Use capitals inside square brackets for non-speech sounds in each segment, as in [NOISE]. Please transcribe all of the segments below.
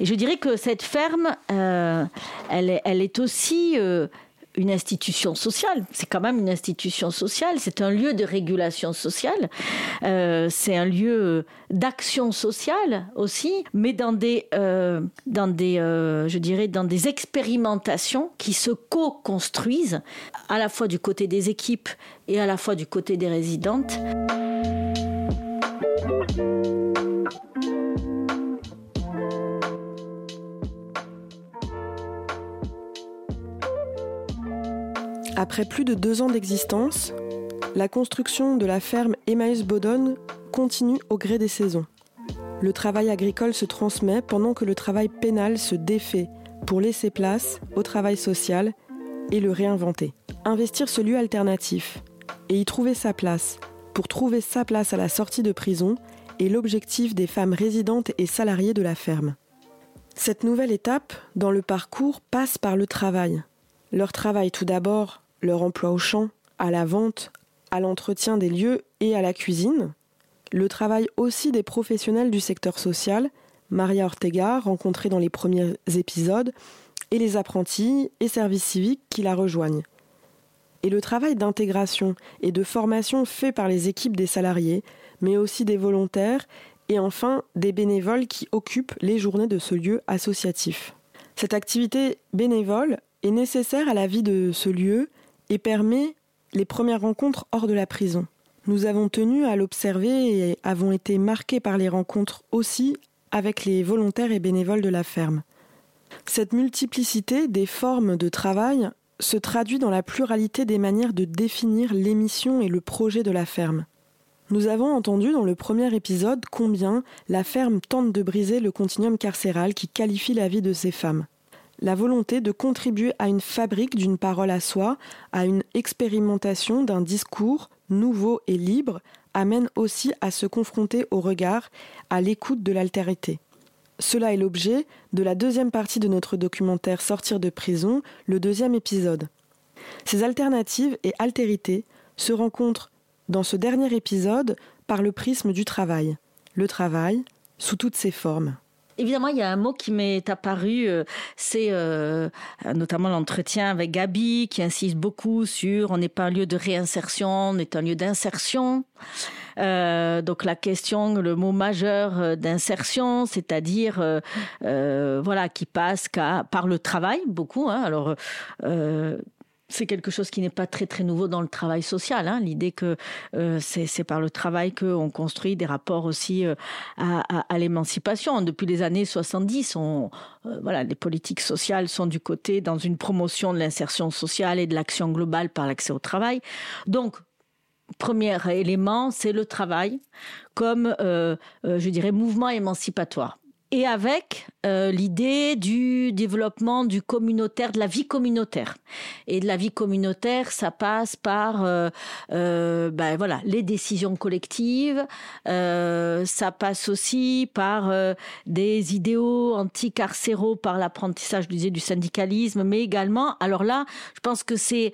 Et je dirais que cette ferme, euh, elle, est, aussi euh, une institution sociale. C'est quand même une institution sociale. C'est un lieu de régulation sociale. Euh, c'est un lieu d'action sociale aussi, mais dans des, dans des, je dirais, dans des expérimentations qui se co-construisent à la fois du côté des équipes et à la fois du côté des résidentes. Après plus de deux ans d'existence, la construction de la ferme Emmaüs Bodon continue au gré des saisons. Le travail agricole se transmet pendant que le travail pénal se défait pour laisser place au travail social et le réinventer. Investir ce lieu alternatif et y trouver sa place pour trouver sa place à la sortie de prison est l'objectif des femmes résidentes et salariées de la ferme. Cette nouvelle étape dans le parcours passe par le travail. Leur travail tout d'abord leur emploi au champ, à la vente, à l'entretien des lieux et à la cuisine, le travail aussi des professionnels du secteur social, Maria Ortega, rencontrée dans les premiers épisodes, et les apprentis et services civiques qui la rejoignent. Et le travail d'intégration et de formation fait par les équipes des salariés, mais aussi des volontaires et enfin des bénévoles qui occupent les journées de ce lieu associatif. Cette activité bénévole est nécessaire à la vie de ce lieu et permet les premières rencontres hors de la prison. Nous avons tenu à l'observer et avons été marqués par les rencontres aussi avec les volontaires et bénévoles de la ferme. Cette multiplicité des formes de travail se traduit dans la pluralité des manières de définir l'émission et le projet de la ferme. Nous avons entendu dans le premier épisode combien la ferme tente de briser le continuum carcéral qui qualifie la vie de ces femmes la volonté de contribuer à une fabrique d'une parole à soi, à une expérimentation d'un discours nouveau et libre, amène aussi à se confronter au regard, à l'écoute de l'altérité. Cela est l'objet de la deuxième partie de notre documentaire Sortir de prison, le deuxième épisode. Ces alternatives et altérités se rencontrent dans ce dernier épisode par le prisme du travail. Le travail sous toutes ses formes. Évidemment, il y a un mot qui m'est apparu, euh, c'est euh, notamment l'entretien avec Gabi, qui insiste beaucoup sur on n'est pas un lieu de réinsertion, on est un lieu d'insertion. Euh, donc la question, le mot majeur d'insertion, c'est-à-dire voilà qui passe par le travail beaucoup. Hein. Alors c'est quelque chose qui n'est pas très très nouveau dans le travail social. Hein. L'idée que euh, c'est par le travail qu'on construit des rapports aussi euh, à, à, l'émancipation. Depuis les années 70, on, euh, voilà, les politiques sociales sont du côté dans une promotion de l'insertion sociale et de l'action globale par l'accès au travail. Donc premier élément, c'est le travail comme, je dirais, mouvement émancipatoire et avec euh, l'idée du développement du communautaire, de la vie communautaire. Et de la vie communautaire, ça passe par euh, euh, ben voilà les décisions collectives, ça passe aussi par des idéaux anticarcéraux, par l'apprentissage du syndicalisme, mais également, alors là, je pense que c'est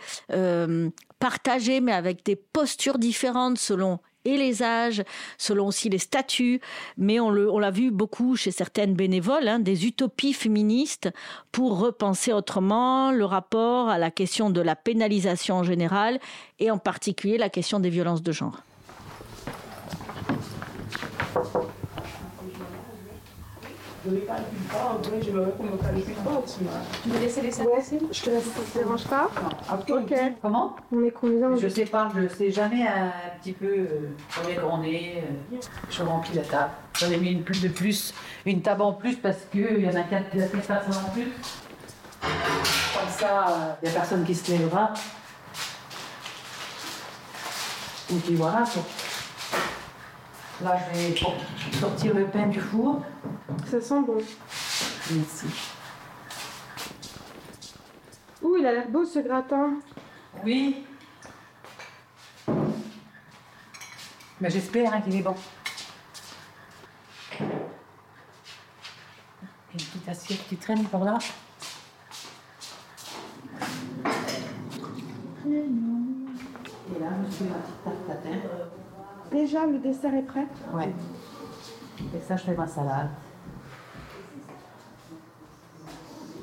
partagé, mais avec des postures différentes selon et les âges, selon aussi les statuts, mais on l'a vu beaucoup chez certaines bénévoles, hein, des utopies féministes pour repenser autrement le rapport à la question de la pénalisation en général et en particulier la question des violences de genre. Je vais pas le pas, je vais répondre au le pas Tu veux laisser les ouais, Je te laisse, ça te dérange pas Ok. Comment On est combien Je sais pas, je sais jamais un petit peu euh, combien on est. Euh, je remplis la table. J'en ai mis une plus de plus, une table en plus parce qu'il y en a quatre, personnes en plus. Comme ça, il n'y a personne qui se lèvera. Et puis voilà. Là, je vais sortir le pain du four. Ça sent bon. Merci. Ouh, il a l'air beau ce gratin. Oui. Mais j'espère hein, qu'il est bon. Une petite assiette qui traîne par là. Et là, je suis ma petite tarte tatin. Déjà, le dessert est prêt Ouais. Et ça, je fais ma salade.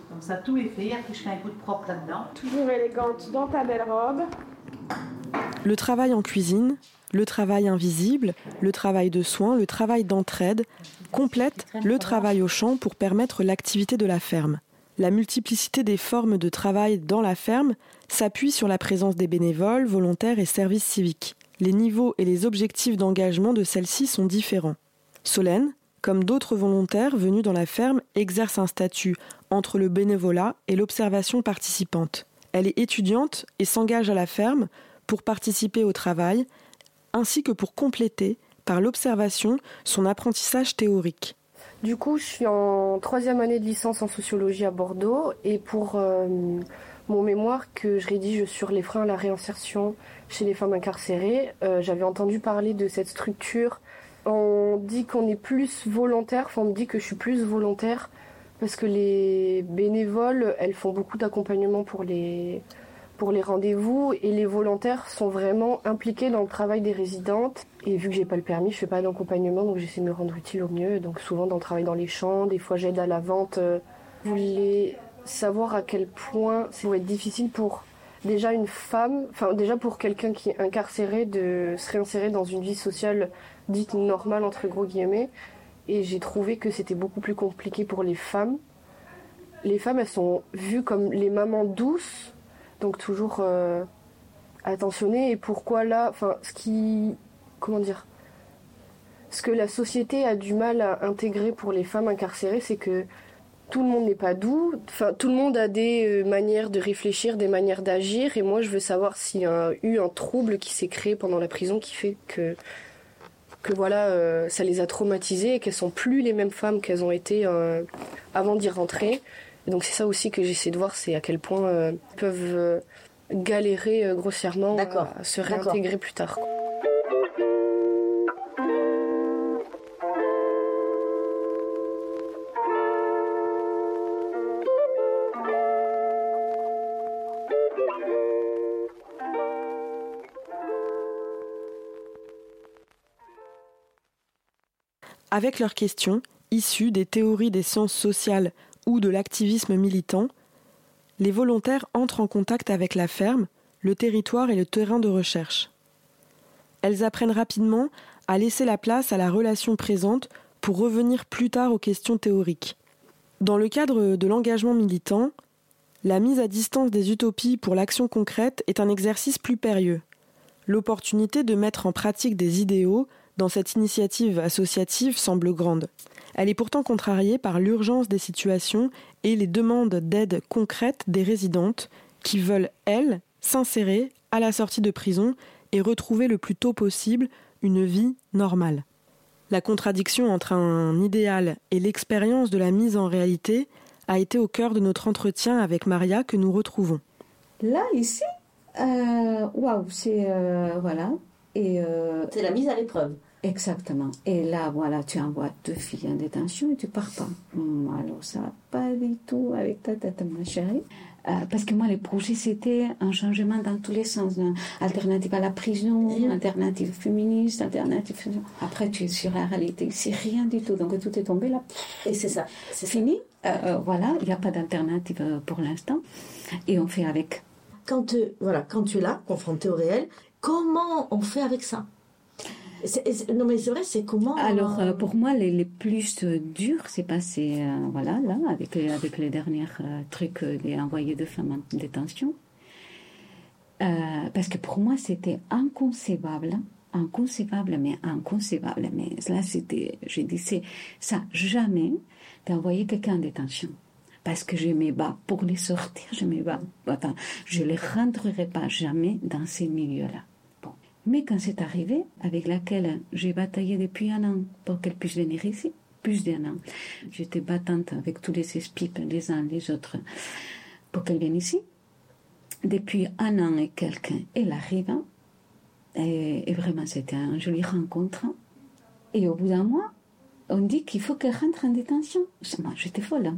Comme ça, tout un coup de propre là-dedans. Toujours élégante dans ta belle robe. Le travail en cuisine, le travail invisible, le travail de soins, le travail d'entraide complètent le travail au champ pour permettre l'activité de la ferme. La multiplicité des formes de travail dans la ferme s'appuie sur la présence des bénévoles, volontaires et services civiques. Les niveaux et les objectifs d'engagement de celles-ci sont différents. Solène, comme d'autres volontaires venus dans la ferme, exerce un statut entre le bénévolat et l'observation participante. Elle est étudiante et s'engage à la ferme pour participer au travail, ainsi que pour compléter, par l'observation, son apprentissage théorique. Du coup, je suis en troisième année de licence en sociologie à Bordeaux et pour euh, mon mémoire que je rédige sur les freins à la réinsertion chez les femmes incarcérées, euh, j'avais entendu parler de cette structure. On dit qu'on est plus volontaire, enfin on me dit que je suis plus volontaire parce que les bénévoles, elles font beaucoup d'accompagnement pour les, pour les rendez-vous et les volontaires sont vraiment impliqués dans le travail des résidentes. Et vu que j'ai pas le permis, je fais pas d'accompagnement, donc j'essaie de me rendre utile au mieux. Donc souvent dans le travail dans les champs, des fois j'aide à la vente. Vous voulez savoir à quel point ça doit être difficile pour déjà une femme, enfin déjà pour quelqu'un qui est incarcéré de se réinsérer dans une vie sociale dite normale entre gros guillemets. Et j'ai trouvé que c'était beaucoup plus compliqué pour les femmes. Les femmes, elles sont vues comme les mamans douces, donc toujours euh, attentionnées. Et pourquoi là, enfin, ce qui, comment dire, ce que la société a du mal à intégrer pour les femmes incarcérées, c'est que tout le monde n'est pas doux. Enfin, tout le monde a des euh, manières de réfléchir, des manières d'agir. Et moi, je veux savoir s'il y a eu un trouble qui s'est créé pendant la prison qui fait que, que voilà, euh, ça les a traumatisées et qu'elles sont plus les mêmes femmes qu'elles ont été euh, avant d'y rentrer. Et donc c'est ça aussi que j'essaie de voir, c'est à quel point euh, elles peuvent euh, galérer euh, grossièrement à se réintégrer plus tard. Avec leurs questions, issues des théories des sciences sociales ou de l'activisme militant, les volontaires entrent en contact avec la ferme, le territoire et le terrain de recherche. Elles apprennent rapidement à laisser la place à la relation présente pour revenir plus tard aux questions théoriques. Dans le cadre de l'engagement militant, la mise à distance des utopies pour l'action concrète est un exercice plus périlleux. L'opportunité de mettre en pratique des idéaux dans cette initiative associative semble grande. Elle est pourtant contrariée par l'urgence des situations et les demandes d'aide concrètes des résidentes qui veulent, elles, s'insérer à la sortie de prison et retrouver le plus tôt possible une vie normale. La contradiction entre un idéal et l'expérience de la mise en réalité a été au cœur de notre entretien avec Maria que nous retrouvons. Là, ici, euh, waouh, c'est. euh, voilà. Et. euh, C'est la mise à l'épreuve. Exactement. Et là, voilà, tu envoies deux filles en détention et tu pars pas. Hum, alors, ça va pas du tout avec ta tête, ma chérie. Euh, parce que moi, les projets, c'était un changement dans tous les sens. hein. Alternative à la prison, alternative féministe, alternative... Après, tu es sur la réalité. C'est rien du tout. Donc, tout est tombé là. Et c'est ça. C'est fini. Euh, euh, voilà, il n'y a pas d'alternative euh, pour l'instant. Et on fait avec. Quand, euh, voilà, quand tu es là, confronté au réel, comment on fait avec ça? Non mais c'est c'est comment Alors, euh, pour moi, les, les plus euh, durs, c'est passé, euh, voilà, là, avec, avec les derniers euh, trucs euh, des de femmes en détention. Euh, parce que pour moi, c'était inconcevable, inconcevable, mais inconcevable. Mais là, c'était, dit, c'est ça, jamais d'envoyer quelqu'un en détention. Parce que je me bats pour les sortir, je me bats. Enfin, je les rentrerai pas jamais dans ces milieux-là. Mais quand c'est arrivé, avec laquelle j'ai bataillé depuis un an pour qu'elle puisse venir ici, plus d'un an, j'étais battante avec tous les SPIP, les uns les autres, pour qu'elle vienne ici. Depuis un an et quelques, elle arrive. Et, vraiment, c'était une jolie rencontre. Et au bout d'un mois, on dit qu'il faut qu'elle rentre en détention. Moi, j'étais folle.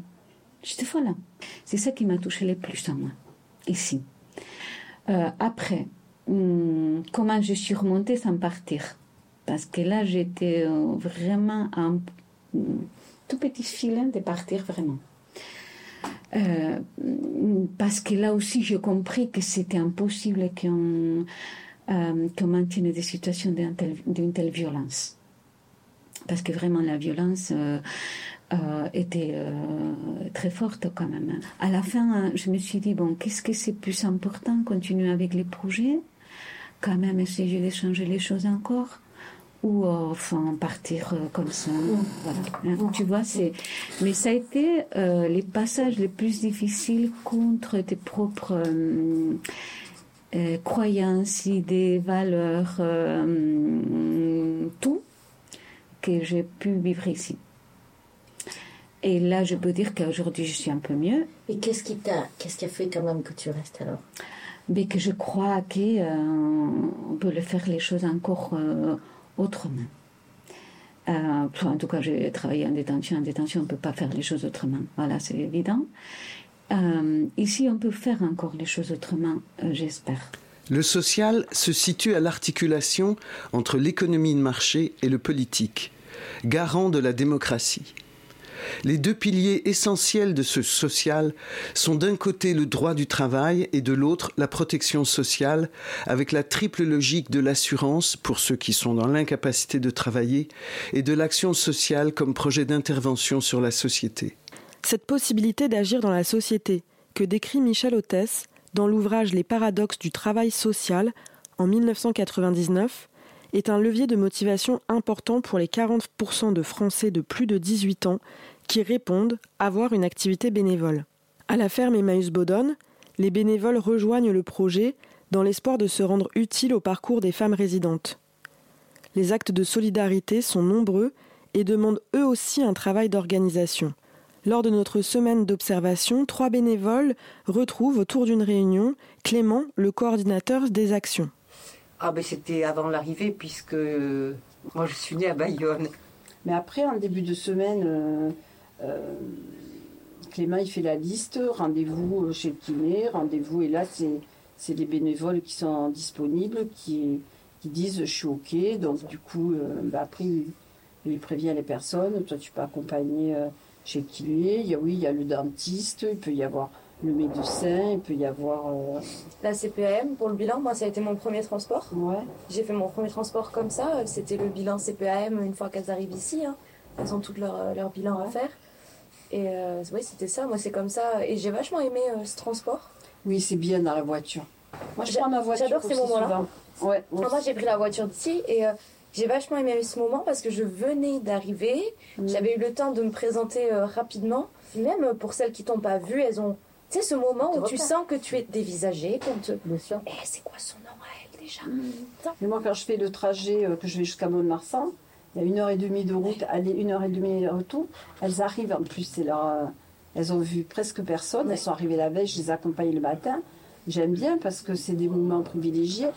J'étais folle. C'est ça qui m'a touché le plus à moi, ici. Euh, après, hum, comment je suis remontée sans partir Parce que là, j'étais euh, vraiment un hum, tout petit filin de partir, vraiment. Euh, parce que là aussi, j'ai compris que c'était impossible qu'on euh, qu'on maintienne des situations d'une telle, violence. Parce que vraiment, la violence était très forte quand même. À la fin, je me suis dit, bon, qu'est-ce que c'est plus important Continuer avec les projets Quand même essayer de changer les choses encore ou enfin partir comme ça. Voilà. Hein, tu vois, c'est. Mais ça a été les passages les plus difficiles contre tes propres euh, croyances, idées, valeurs, euh, tout que j'ai pu vivre ici. Et là, je peux dire qu'aujourd'hui, je suis un peu mieux. Et qu'est-ce qui t'a, qu'est-ce qui a fait quand même que tu restes alors? Mais que je crois qu'on euh, peut faire les choses encore autrement. en tout cas, j'ai travaillé en détention. En détention, on ne peut pas faire les choses autrement. Voilà, c'est évident. Euh, ici, on peut faire encore les choses autrement, euh, j'espère. Le social se situe à l'articulation entre l'économie de marché et le politique, garant de la démocratie. Les deux piliers essentiels de ce social sont d'un côté le droit du travail et de l'autre la protection sociale, avec la triple logique de l'assurance pour ceux qui sont dans l'incapacité de travailler et de l'action sociale comme projet d'intervention sur la société. Cette possibilité d'agir dans la société, que décrit Michel Hôtesse dans l'ouvrage Les paradoxes du travail social en 1999, est un levier de motivation important pour les 40% de Français de plus de 18 ans qui répondent avoir une activité bénévole. À la ferme Emmaüs Bodon, les bénévoles rejoignent le projet dans l'espoir de se rendre utiles au parcours des femmes résidentes. Les actes de solidarité sont nombreux et demandent eux aussi un travail d'organisation. Lors de notre semaine d'observation, trois bénévoles retrouvent autour d'une réunion Clément, le coordinateur des actions. Ah ben c'était avant l'arrivée puisque euh, moi je suis née à Bayonne. Mais après, en début de semaine, euh, euh, Clément il fait la liste, rendez-vous chez le kiné, rendez-vous et là c'est les bénévoles qui sont disponibles, qui, qui disent je suis ok. Donc du coup, ben, après il, prévient les personnes, toi tu peux accompagner chez qui il y oui, il y a le dentiste, il peut y avoir le médecin, il peut y avoir... Euh, La CPAM, pour le bilan, moi, ça a été mon premier transport. Ouais. J'ai fait mon premier transport comme ça. C'était le bilan CPAM une fois qu'elles arrivent ici. Hein. Elles ont tout leur, euh, leur bilan à faire. Et euh, oui, c'était ça. Moi, c'est comme ça. Et j'ai vachement aimé ce transport. Oui, c'est bien dans la voiture. Moi, je prends ma voiture. J'adore ces moments-là. Ouais, moi, j'ai pris la voiture d'ici et j'ai vachement aimé ce moment parce que je venais d'arriver, mm. j'avais eu le temps de me présenter euh, rapidement. Même pour celles qui t'ont pas vu, elles ont, sais, ce moment où tu sens que tu es dévisagé, qu'on te. Bien sûr. Eh, c'est quoi son nom à elle déjà mm. Mais moi, quand je fais le trajet euh, que je vais jusqu'à Mont-de-Marsan, il y a une heure et demie de route, aller une heure et demie de retour. Elles arrivent en plus, c'est leur, euh, elles ont vu presque personne. Elles sont arrivées la veille, je les accompagne le matin. J'aime bien parce que c'est des moments privilégiés.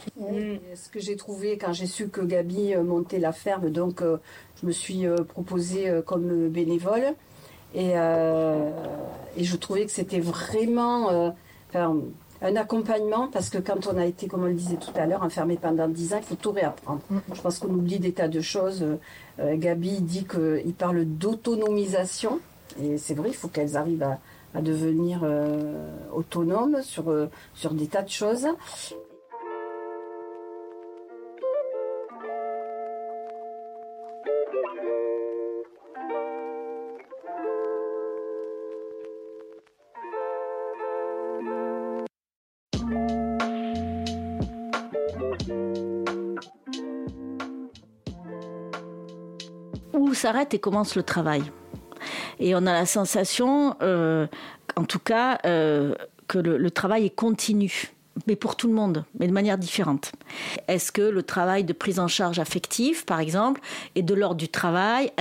Ce que j'ai trouvé quand j'ai su que Gabi euh, montait la ferme, donc euh, je me suis proposée comme bénévole. Et, et je trouvais que c'était vraiment un accompagnement parce que quand on a été, comme on le disait tout à l'heure, enfermé pendant 10 ans, il faut tout réapprendre. Mm. Je pense qu'on oublie des tas de choses. Gabi dit qu'il parle d'autonomisation. Et c'est vrai, il faut qu'elles arrivent à, à devenir euh, autonome sur, euh, sur des tas de choses. S'arrête et commence le travail. Et on a la sensation, euh, en tout cas, euh, que le, travail est continu mais pour tout le monde, mais de manière différente. Est-ce que le travail de prise en charge affective, par exemple, est de l'ordre du travail?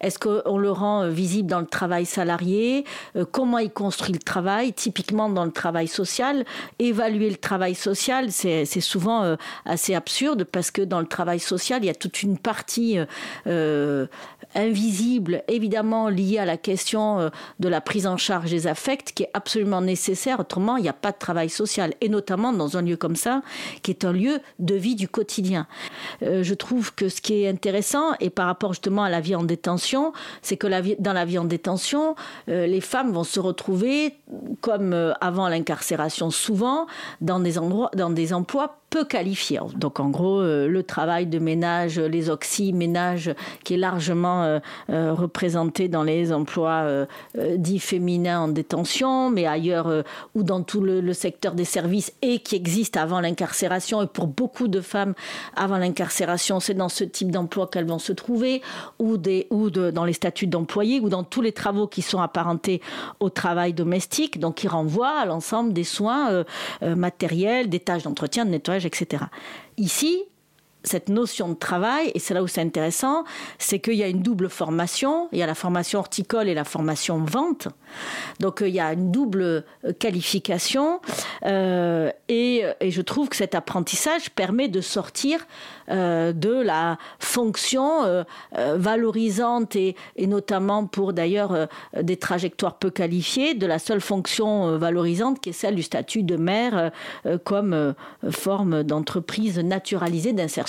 Est-ce qu'on le rend euh, visible dans le travail salarié? Comment il construit le travail? Typiquement dans le travail social, évaluer le travail social, c'est souvent assez absurde parce que dans le travail social, il y a toute une partie invisible, évidemment lié à la question de la prise en charge des affects, qui est absolument nécessaire. Autrement, il n'y a pas de travail social. Et notamment dans un lieu comme ça, qui est un lieu de vie du quotidien. Euh, je trouve que ce qui est intéressant, et par rapport justement à la vie en détention, c'est que dans la vie en détention, euh, les femmes vont se retrouver, comme euh, avant l'incarcération souvent, dans des, endroits, dans des emplois peu qualifiés. Donc en gros, euh, le travail de ménage, les oxy-ménages, qui est largement euh, euh, représenté dans les emplois dits féminins en détention, mais ailleurs ou dans tout le, secteur des services et qui existe avant l'incarcération. Et pour beaucoup de femmes, avant l'incarcération, c'est dans ce type d'emploi qu'elles vont se trouver, ou, des, ou dans les statuts d'employés, ou dans tous les travaux qui sont apparentés au travail domestique, donc qui renvoient à l'ensemble des soins matériels, des tâches d'entretien, de nettoyage etc. Ici, cette notion de travail, et c'est là où c'est intéressant, c'est qu'il y a une double formation. Il y a la formation horticole et la formation vente. Donc euh, il y a une double euh, qualification. Euh, et, je trouve que cet apprentissage permet de sortir de la fonction valorisante et, notamment pour d'ailleurs des trajectoires peu qualifiées, de la seule fonction valorisante qui est celle du statut de mère comme forme d'entreprise naturalisée d'insertion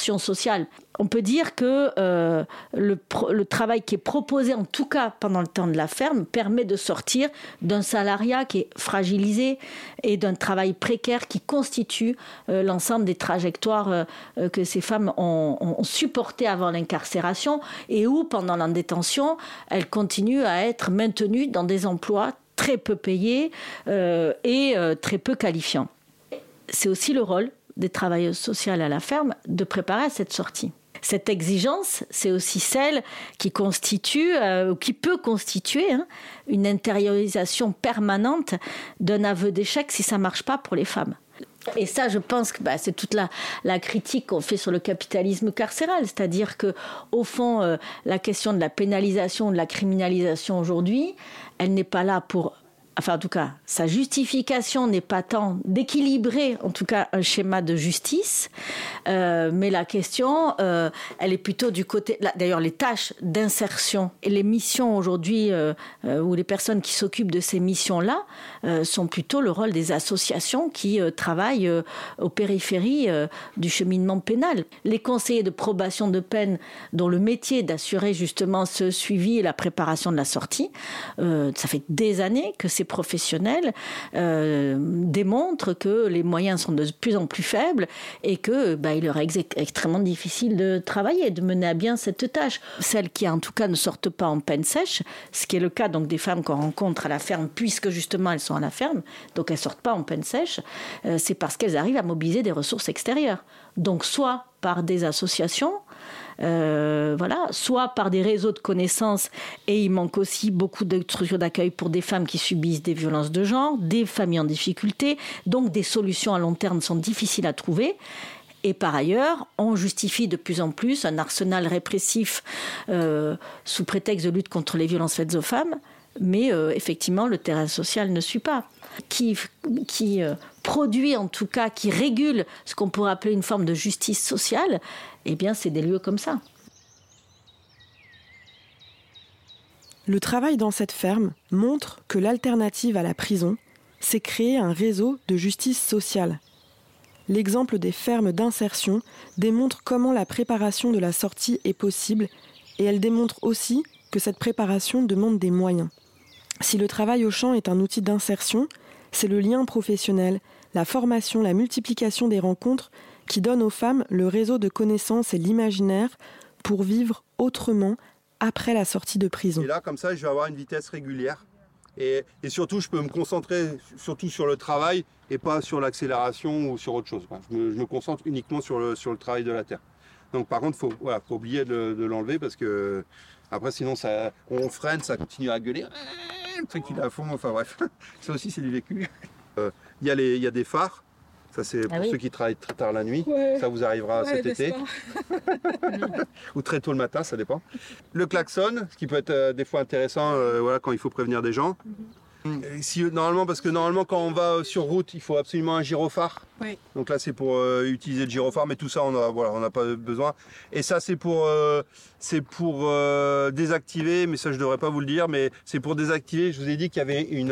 on peut dire que euh, le, travail qui est proposé, en tout cas pendant le temps de la ferme, permet de sortir d'un salariat qui est fragilisé et d'un travail précaire qui constitue euh, l'ensemble des trajectoires euh, que ces femmes ont, ont supportées avant l'incarcération et où, pendant la détention, elles continuent à être maintenues dans des emplois très peu payés et très peu qualifiants. C'est aussi le rôle des travailleuses sociales à la ferme de préparer cette sortie. Cette exigence, c'est aussi celle qui constitue, euh, qui peut constituer, hein, une intériorisation permanente d'un aveu d'échec si ça ne marche pas pour les femmes. Et ça, je pense que bah, c'est toute la, la critique qu'on fait sur le capitalisme carcéral, c'est-à-dire que, au fond, euh, la question de la pénalisation, de la criminalisation aujourd'hui, elle n'est pas là pour enfin en tout cas, sa justification n'est pas tant d'équilibrer, en tout cas, un schéma de justice, euh, mais la question, euh, elle est plutôt du côté, d'ailleurs, les tâches d'insertion et les missions aujourd'hui, euh, ou les personnes qui s'occupent de ces missions-là, sont plutôt le rôle des associations qui travaillent aux périphéries du cheminement pénal. Les conseillers de probation de peine, dont le métier d'assurer justement ce suivi et la préparation de la sortie, ça fait des années que ces professionnels euh, démontrent que les moyens sont de plus en plus faibles et que bah, il leur est extrêmement difficile de travailler, de mener à bien cette tâche. Celles qui en tout cas ne sortent pas en peine sèche, ce qui est le cas donc des femmes qu'on rencontre à la ferme, puisque justement elles sont à la ferme, donc elles sortent pas en peine sèche, euh, c'est parce qu'elles arrivent à mobiliser des ressources extérieures. Donc soit par des associations, euh, voilà, soit par des réseaux de connaissances, et il manque aussi beaucoup de structures d'accueil pour des femmes qui subissent des violences de genre, des familles en difficulté, donc des solutions à long terme sont difficiles à trouver. Et par ailleurs, on justifie de plus en plus un arsenal répressif euh, sous prétexte de lutte contre les violences faites aux femmes, mais euh, effectivement, le terrain social ne suit pas. Qui, qui produit en tout cas, qui régule ce qu'on pourrait appeler une forme de justice sociale, eh bien, c'est des lieux comme ça. Le travail dans cette ferme montre que l'alternative à la prison, c'est créer un réseau de justice sociale. L'exemple des fermes d'insertion démontre comment la préparation de la sortie est possible et elle démontre aussi que cette préparation demande des moyens. Si le travail au champ est un outil d'insertion, c'est le lien professionnel, la formation, la multiplication des rencontres qui donne aux femmes le réseau de connaissances et l'imaginaire pour vivre autrement après la sortie de prison. Et là, comme ça, je vais avoir une vitesse régulière. Et, surtout, je peux me concentrer surtout sur le travail et pas sur l'accélération ou sur autre chose. Je me, concentre uniquement sur sur le travail de la terre. Donc par contre, il faut, voilà, faut oublier de, l'enlever parce que après sinon ça, on freine, ça continue à gueuler. Le truc il est à fond, enfin bref. [LAUGHS] Ça aussi c'est du vécu. Euh, il y, y a des phares ça, c'est ah pour ceux qui travaillent très tard la nuit. Ça vous arrivera cet été. [LAUGHS] Ou très tôt le matin, ça dépend. Le klaxon, ce qui peut être euh, des fois intéressant euh, voilà, quand il faut prévenir des gens. Mhm. Si, normalement, parce que normalement, quand on va sur route, il faut absolument un gyrophare. Oui. Donc là, c'est pour euh, utiliser le gyrophare, mais tout ça, on n'a voilà, on n'a pas besoin. Et ça, c'est pour, euh, c'est pour euh, désactiver, mais ça, je devrais pas vous le dire, mais c'est pour désactiver. Je vous ai dit qu'il y avait une,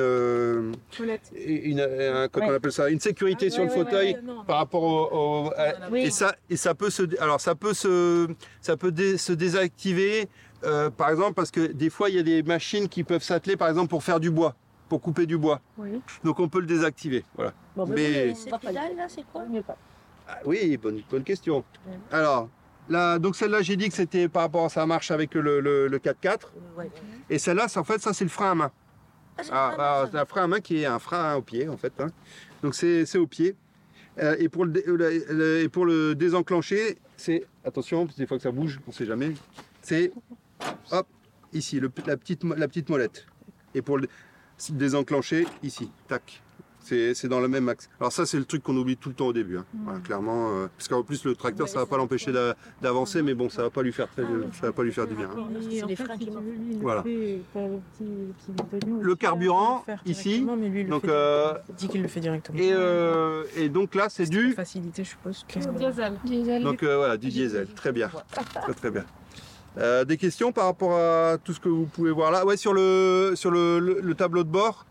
une, un- comment on Ouais. appelle ça, une sécurité Ah, sur ouais, le ouais, fauteuil par rapport au, au- à- Oui. et ça, et ça peut se, alors ça peut se, ça peut dé- se désactiver, par exemple, parce que des fois, il y a des machines qui peuvent s'atteler, par exemple, pour faire du bois, pour couper du bois. Oui. Donc on peut le désactiver. Voilà. mais C'est quoi? Ah oui, bonne, bonne question. Alors, là, donc celle-là, j'ai dit que c'était par rapport à ça marche avec le, le, le 4x4. Et celle-là, c'est- en fait, ça, c'est le frein à main. Ah, ah, c'est un frein à main qui est un frein au pied, en fait. hein. Donc c'est c'est au pied. Euh, et, pour le, le- et pour le désenclencher, c'est attention, parce que des fois que ça bouge, on sait jamais. C'est hop ici, le- la petite la petite molette. Et pour le dé- désenclencher ici, tac. C'est dans le même axe. Alors ça, c'est le truc qu'on oublie tout le temps au début. hein. Voilà, clairement, euh, parce qu'en plus le tracteur, ça va pas l'empêcher d'a- d'avancer, mais bon, ça va pas lui faire très- ça va pas lui faire du bien. hein. Le Voilà. carburant, ici. directement, mais lui, il le Donc, fait euh, dit qu'il le fait directement. Et, euh, et donc là, c'est du Facilité, je suppose. que- Diesel. Donc euh, voilà, du diesel, très bien, très très bien. Euh, des questions par rapport à tout ce que vous pouvez voir là? Ouais, sur le, sur le, le- le tableau de bord,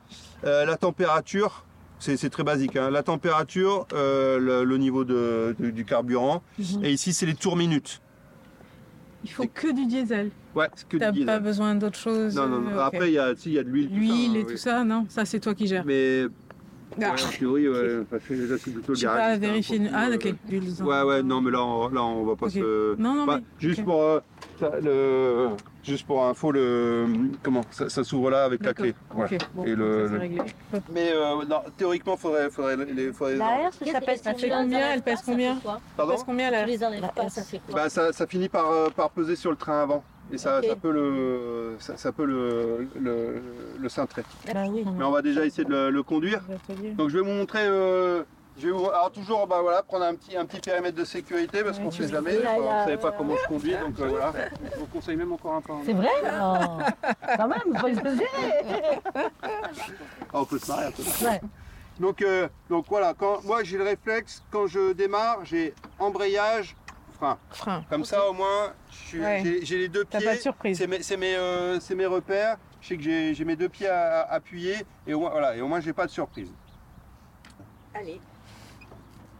euh, la température, c'est très basique, hein. la température, euh, le, le niveau de, de- du carburant, Mhm. et ici c'est les tours minutes. Il faut que du diesel. Ouais, que T'as pas besoin d'autre chose. Non, non, non. Après, il y a, si, il y a de l'huile. L'huile hein, et oui. tout ça, non Ça, c'est toi qui gères. Mais. Ouais, en théorie, ouais, parce que là, c'est plutôt le Je sais garage. pas hein, vérifier. pour- Ah, euh, ok. Ouais, ouais, non, mais là, on, là, on va pas se. Non, non, Bah, mais- juste ok. pour euh, ça, le, juste pour info, le comment ça, ça s'ouvre là avec la clé. Voilà. Ok, bon, Et le, ça, c'est le- réglé. Mais euh, non, théoriquement, faudrait, faudrait, les, faudrait. ça pèse fait combien Elle pèse combien Elle Pardon pèse combien les pas, ça fait quoi Bah, ça, ça finit par, euh, par peser sur le train avant. Et ça, ça peut le, ça, ça peut le, le, le cintrer. Bah oui. Mais on va déjà essayer de le, le conduire. Donc je vais vous montrer. euh, je vais vous- alors toujours, bah voilà, prendre un petit, un petit périmètre de sécurité parce qu'on ne sait jamais. Là, on ne savait pas comment je conduis, donc euh, voilà. Je vous conseille même encore un peu. hein. C'est vrai? Oh. Quand même, faut exagérer Ah, on peut se marrer un peu. Ouais. Donc, euh, donc voilà, quand, moi j'ai le réflexe, quand je démarre, j'ai embrayage, frein. Frein. Comme ça au moins, Ouais. j'ai les deux T'as pieds. pas de surprise. C'est mes, c'est mes, euh, c'est mes repères. Je sais que j'ai j'ai mes deux pieds à, à appuyer et au moins, voilà, et au moins j'ai pas de surprise. Allez.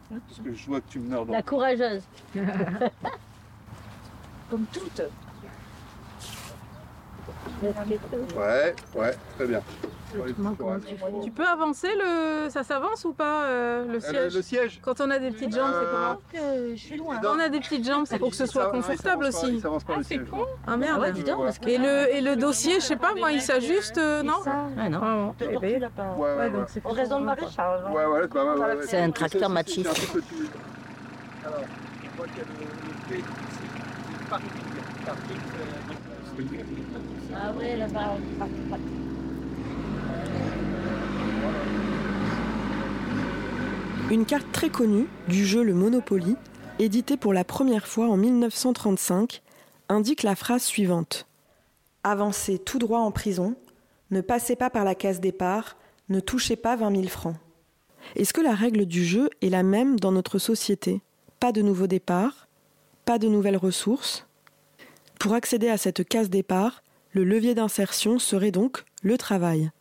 Parce que je vois que tu me meurs dans La courageuse. [LAUGHS] [LAUGHS] Comme toutes. Ouais, ouais, très bien. Ouais, Tu peux avancer le. Ça s'avance ou pas euh, le Euh, siège le siège Quand on a des petites jambes, c'est comment je suis loin. Quand on a des petites jambes, c'est pour que ce soit non, confortable pas, aussi. le siège. Ah merde. Ouais, dis donc, parce que Et le, et le dossier, je sais pas, moi, il s'ajuste, euh, non Ah non. Ah bon. Eh ben, Ouais, ouais, ouais, ouais. donc c'est On reste dans le maréchal. Ouais, ouais, bah, ouais, ouais, ouais. C'est un tracteur tout. Alors, on voit qu'il y a le- le ici, c'est Ah ouais, là-bas. Une carte très connue du jeu Le Monopoly, éditée pour la première fois en 1935, indique la phrase suivante. Avancez tout droit en prison, ne passez pas par la case départ, ne touchez pas 20 000 francs. Est-ce que la règle du jeu est la même dans notre société? Pas de nouveau départ, pas de nouvelles ressources? Pour accéder à cette case départ, le levier d'insertion serait donc le travail.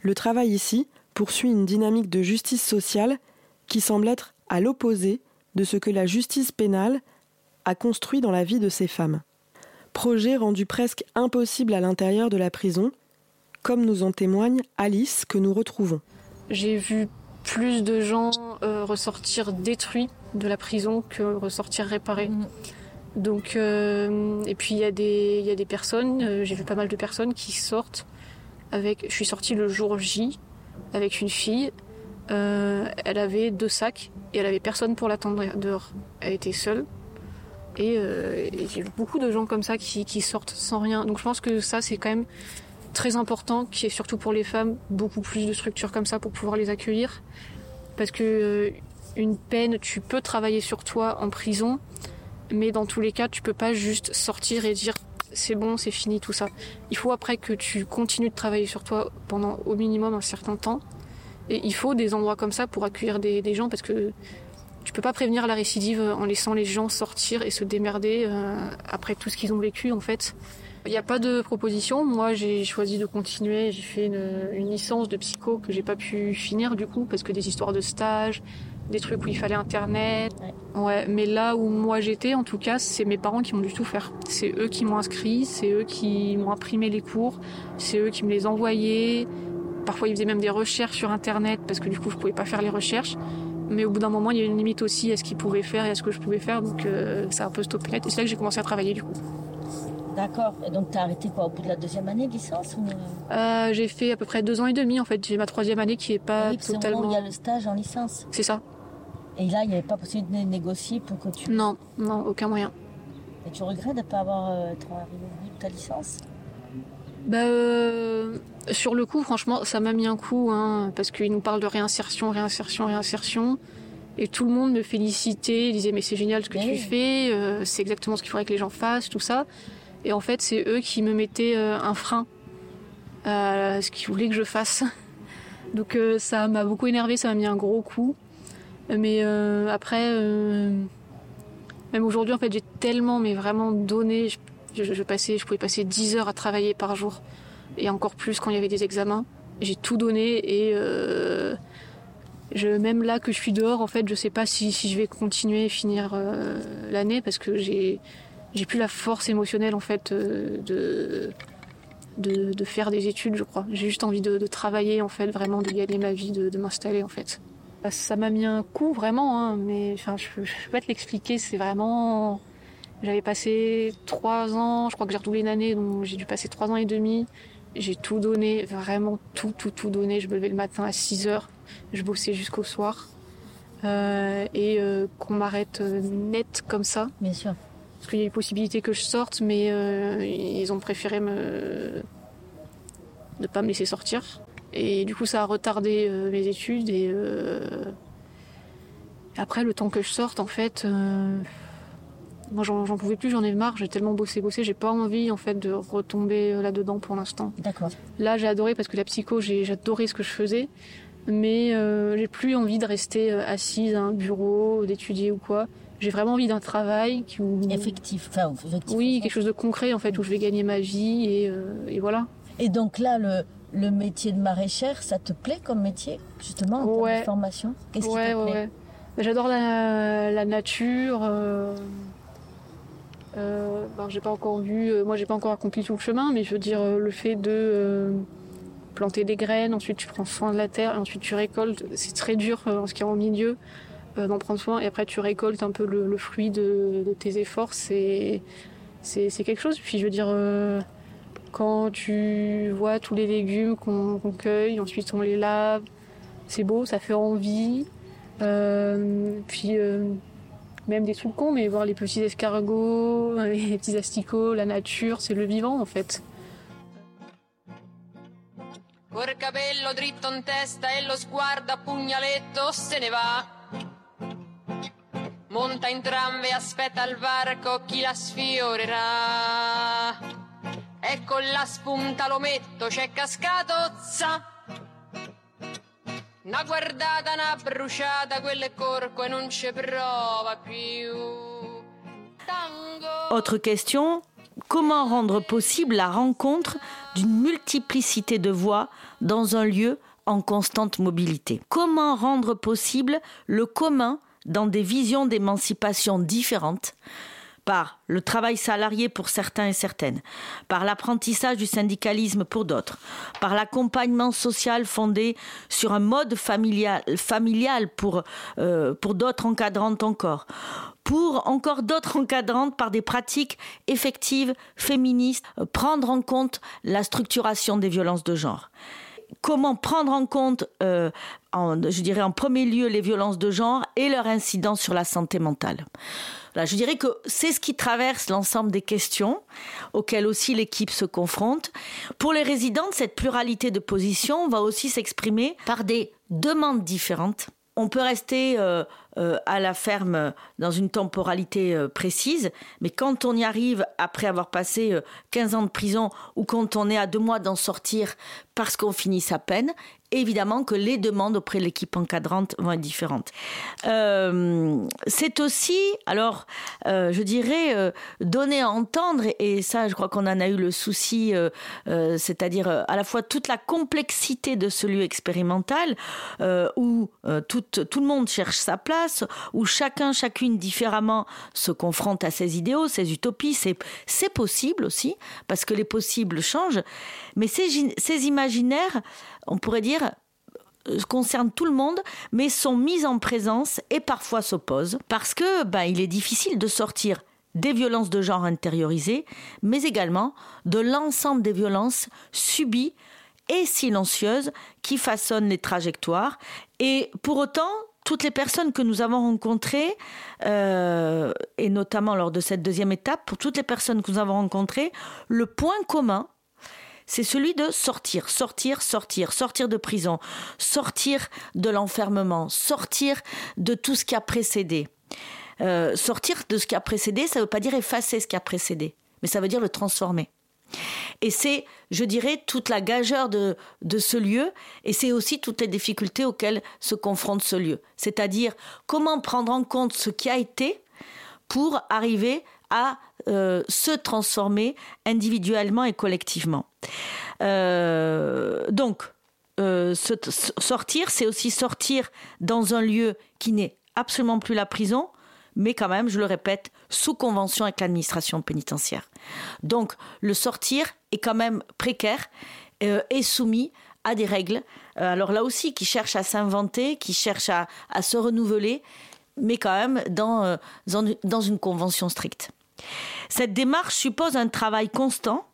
Le travail ici poursuit une dynamique de justice sociale qui semble être à l'opposé de ce que la justice pénale a construit dans la vie de ces femmes. Projet rendu presque impossible à l'intérieur de la prison, comme nous en témoigne Alice que nous retrouvons. J'ai vu plus de gens euh, ressortir détruits de la prison que ressortir réparés. Donc, euh, et puis il y, a des- il y a des personnes, euh, j'ai vu pas mal de personnes qui sortent avec. Je suis sortie le jour J avec une fille. Euh, elle avait deux sacs et elle avait personne pour l'attendre dehors. Elle était seule. Et, et j'ai vu beaucoup de gens comme ça qui, qui sortent sans rien. Donc je pense que ça, c'est quand même très important, qui est surtout pour les femmes, beaucoup plus de structures comme ça pour pouvoir les accueillir. Parce que euh, une peine, tu peux travailler sur toi en prison, mais dans tous les cas, tu peux pas juste sortir et dire c'est bon, c'est fini, tout ça. Il faut après que tu continues de travailler sur toi pendant au minimum un certain temps. Et il faut des endroits comme ça pour accueillir des, des gens parce que tu peux pas prévenir la récidive en laissant les gens sortir et se démerder euh, après tout ce qu'ils ont vécu en fait. Il n'y a pas de proposition. Moi, j'ai choisi de continuer. J'ai fait une, une, licence de psycho que j'ai pas pu finir du coup parce que des histoires de stage, des trucs où il fallait internet. Ouais. Mais là où moi j'étais, en tout cas, c'est mes parents qui m'ont du tout faire. C'est eux qui m'ont inscrit, c'est eux qui m'ont imprimé les cours, c'est eux qui me les envoyaient. Parfois, ils faisaient même des recherches sur internet parce que du coup, je pouvais pas faire les recherches. Mais au bout d'un moment, il y a une limite aussi à ce qu'ils pouvaient faire et à ce que je pouvais faire. Donc, euh, ça a un peu stoppé net. Et c'est là que j'ai commencé à travailler du coup. D'accord. Et donc, tu as arrêté quoi au bout de la deuxième année de licence ou... euh, J'ai fait à peu près deux ans et demi en fait. J'ai ma troisième année qui est pas oui, totalement. Il y a le stage en licence. C'est ça. Et là, il n'y avait pas possibilité de négocier pour que tu. Non, non, aucun moyen. Et tu regrettes de ne pas avoir euh, arrivé au bout de ta licence? Bah, euh, sur le coup, franchement, ça m'a mis un coup, hein, parce qu'ils nous parlent de réinsertion, réinsertion, réinsertion. Et tout le monde me félicitait, disait mais c'est génial ce que Oui. tu fais, euh, c'est exactement ce qu'il faudrait que les gens fassent, tout ça. Et en fait, c'est eux qui me mettaient euh, un frein à ce qu'ils voulaient que je fasse. [LAUGHS] Donc euh, ça m'a beaucoup énervé, ça m'a mis un gros coup. Mais euh, après, euh, même aujourd'hui, en fait, j'ai tellement, mais vraiment donné. Je, je, passais, je pouvais passer 10 heures à travailler par jour, et encore plus quand il y avait des examens. J'ai tout donné et euh, je, même là que je suis dehors, en fait, je sais pas si, si je vais continuer et finir euh, l'année parce que j'ai j'ai plus la force émotionnelle en fait euh, de, de, faire des études, je crois. J'ai juste envie de, travailler en fait, vraiment de gagner ma vie, de, m'installer en fait. Ça m'a mis un coup vraiment, hein, mais enfin, je, je peux pas te l'expliquer. C'est vraiment, j'avais passé trois ans, je crois que j'ai redoublé une année, donc j'ai dû passer trois ans et demi. J'ai tout donné, vraiment tout, tout, tout donné. Je me levais le matin à 6 heures, je bossais jusqu'au soir. Euh, et euh, qu'on m'arrête euh, net comme ça. Bien sûr. Parce qu'il y a eu possibilité que je sorte, mais euh, ils ont préféré me ne pas me laisser sortir. Et du coup, ça a retardé mes études. Et après, le temps que je sorte, en fait, moi, j'en pouvais plus, j'en ai marre. J'ai tellement bossé, bossé. J'ai pas envie, en fait, de retomber euh, là-dedans pour l'instant. D'accord. Là, j'ai adoré parce que la psycho, j'ai j'adorais ce que je faisais. Mais euh, j'ai plus envie de rester euh, assise à un bureau, d'étudier ou quoi. J'ai vraiment envie d'un travail qui. Effectif. Enfin, effectif. Oui, quelque chose de concret en fait où je vais gagner ma vie et, euh, et voilà. Et donc là, le, le métier de maraîchère, ça te plaît comme métier, justement, en termes Ouais. de formation? Qu'est-ce ouais, qui te ouais, plaît? ouais. J'adore la, la nature. Euh, euh, bah, j'ai pas encore vu, euh, moi j'ai pas encore accompli tout le chemin, mais je veux dire euh, le fait de planter des graines, ensuite tu prends soin de la terre, et ensuite tu récoltes. C'est très dur en ce qui est au milieu d'en prendre soin, et après tu récoltes un peu le, fruit de, tes efforts. C'est c'est quelque chose. Puis je veux dire. quand tu vois tous les légumes qu'on cueille, ensuite on les lave, c'est beau, ça fait envie. Puis même des trucs cons, mais voir les petits escargots, [LAUGHS] les petits asticots, la nature, c'est le vivant en fait. Col capello dritto in testa e lo sguardo a pugnaletto se ne va. Monta in e aspetta al varco chi la sfiorerà. E con la spunta c'è cascato, za. E. Autre question, comment rendre possible la rencontre d'une multiplicité de voix dans un lieu en constante mobilité? Comment rendre possible le commun dans des visions d'émancipation différentes par le travail salarié pour certains et certaines, par l'apprentissage du syndicalisme pour d'autres, par l'accompagnement social fondé sur un mode familial, euh, pour d'autres encadrantes encore, pour encore d'autres encadrantes par des pratiques effectives, féministes, euh, prendre en compte la structuration des violences de genre comment prendre en compte, euh, je dirais en premier lieu, les violences de genre et leur incidence sur la santé mentale. Je dirais que c'est ce qui traverse l'ensemble des questions auxquelles aussi l'équipe se confronte. Pour les résidentes, cette pluralité de positions va aussi s'exprimer par des demandes différentes. On peut rester euh, euh, à la ferme dans une temporalité euh, précise, mais quand on y arrive après avoir passé 15 ans de prison ou quand on est à deux mois d'en sortir parce qu'on finit sa peine, évidemment que les demandes auprès de l'équipe encadrante vont être différentes. Euh, c'est aussi, alors, euh, je dirais, euh, donner à entendre, et ça, je crois qu'on en a eu le souci, c'est-à-dire à la fois toute la complexité de ce lieu expérimental, où tout le monde cherche sa place, où chacun, chacune différemment se confronte à ses idéaux, ses utopies, c'est possible aussi, parce que les possibles changent, mais ces, imaginaires, on pourrait dire, euh, concernent tout le monde, mais sont mis en présence et parfois s'opposent, parce que ben, il est difficile de sortir des violences de genre intériorisées, mais également de l'ensemble des violences subies et silencieuses qui façonnent les trajectoires. Et pour autant, toutes les personnes que nous avons rencontrées, euh, et notamment lors de cette deuxième étape, pour toutes les personnes que nous avons rencontrées, le point commun, c'est celui de sortir, sortir, sortir, sortir de prison, sortir de l'enfermement, sortir de tout ce qui a précédé. Euh, sortir de ce qui a précédé, ça ne veut pas dire effacer ce qui a précédé, mais ça veut dire le transformer. Et c'est, je dirais, toute la gageure de, ce lieu, et c'est aussi toutes les difficultés auxquelles se confronte ce lieu. C'est-à-dire comment prendre en compte ce qui a été pour arriver à euh, se transformer individuellement et collectivement. Euh, donc, euh, sortir, c'est aussi sortir dans un lieu qui n'est absolument plus la prison, mais quand même, je le répète, sous convention avec l'administration pénitentiaire. Donc, le sortir est quand même précaire et soumis à des règles. alors là aussi, qui cherchent à s'inventer, qui cherchent à, se renouveler, mais quand même dans, dans une convention stricte. Cette démarche suppose un travail constant,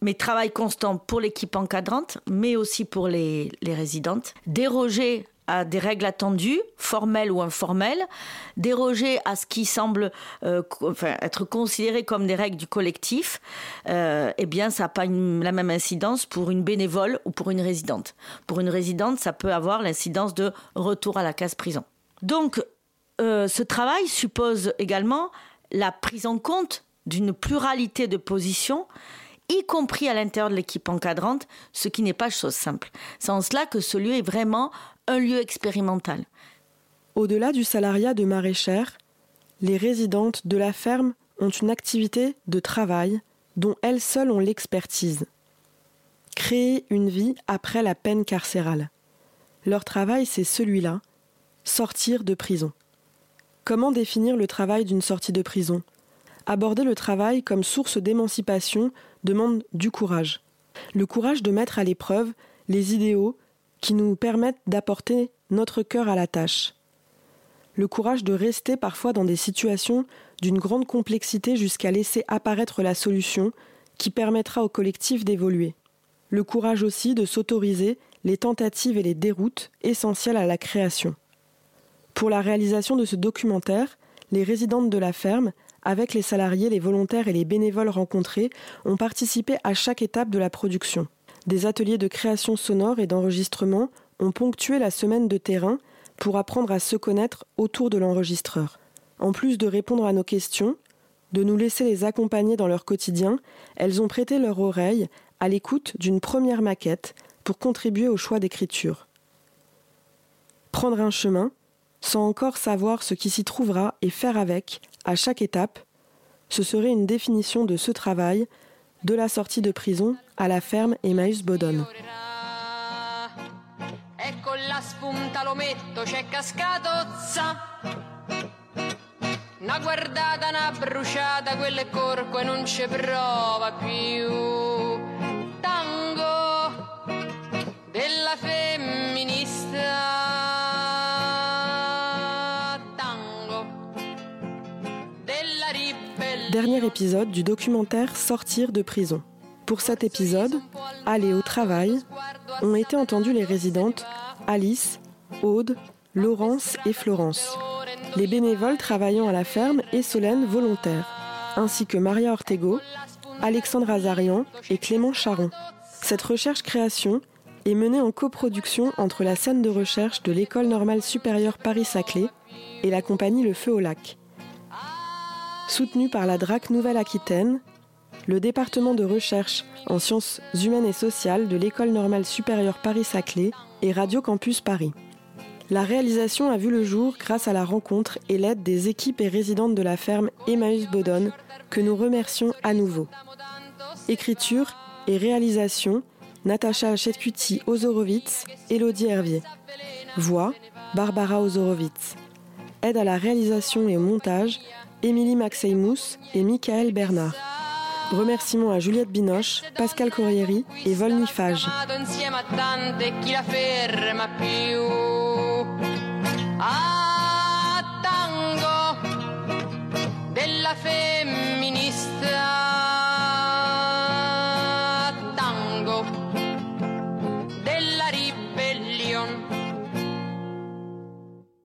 mais travail constant pour l'équipe encadrante, mais aussi pour les, résidentes. Déroger à des règles attendues, formelles ou informelles, déroger à ce qui semble euh, être considéré comme des règles du collectif, euh, eh bien, ça n'a pas la même incidence pour une bénévole ou pour une résidente. Pour une résidente, ça peut avoir l'incidence de retour à la case prison. Donc, euh, ce travail suppose également la prise en compte d'une pluralité de positions, y compris à l'intérieur de l'équipe encadrante, ce qui n'est pas chose simple. C'est en cela que ce lieu est vraiment un lieu expérimental. Au-delà du salariat de maraîchère, les résidentes de la ferme ont une activité de travail dont elles seules ont l'expertise. Créer une vie après la peine carcérale. Leur travail, c'est celui-là, sortir de prison. Comment définir le travail d'une sortie de prison? Aborder le travail comme source d'émancipation demande du courage. Le courage de mettre à l'épreuve les idéaux qui nous permettent d'apporter notre cœur à la tâche. Le courage de rester parfois dans des situations d'une grande complexité jusqu'à laisser apparaître la solution qui permettra au collectif d'évoluer. Le courage aussi de s'autoriser les tentatives et les déroutes essentielles à la création. Pour la réalisation de ce documentaire, les résidentes de la ferme, avec les salariés, les volontaires et les bénévoles rencontrés, ont participé à chaque étape de la production. Des ateliers de création sonore et d'enregistrement ont ponctué la semaine de terrain pour apprendre à se connaître autour de l'enregistreur. En plus de répondre à nos questions, de nous laisser les accompagner dans leur quotidien, elles ont prêté leur oreille à l'écoute d'une première maquette pour contribuer au choix d'écriture. Prendre un chemin, sans encore savoir ce qui s'y trouvera et faire avec, à chaque étape, ce serait une définition de ce travail, de la sortie de prison à la ferme Emmaüs Bodon. Dernier épisode du documentaire Sortir de prison. Pour cet épisode, Aller au travail, ont été entendues les résidentes Alice, Aude, Laurence et Florence, les bénévoles travaillant à la ferme et Solène volontaire, ainsi que Maria Ortego, Alexandre Azarian et Clément Charon. Cette recherche-création est menée en coproduction entre la scène de recherche de l'École normale supérieure Paris-Saclay et la compagnie Le Feu au Lac. Soutenue par la DRAC Nouvelle-Aquitaine, le département de recherche en sciences humaines et sociales de l'École normale supérieure Paris-Saclay et Radio Campus Paris. La réalisation a vu le jour grâce à la rencontre et l'aide des équipes et résidentes de la ferme Emmaüs Bodon, que nous remercions à nouveau. Écriture et réalisation Natacha Chetkuti Ozorowitz, Elodie Hervier. Voix Barbara Ozorowitz. Aide à la réalisation et au montage Émilie Maxeymous et Michael Bernard. Remerciements à Juliette Binoche, Pascal Corrieri et Volny Fage. Ah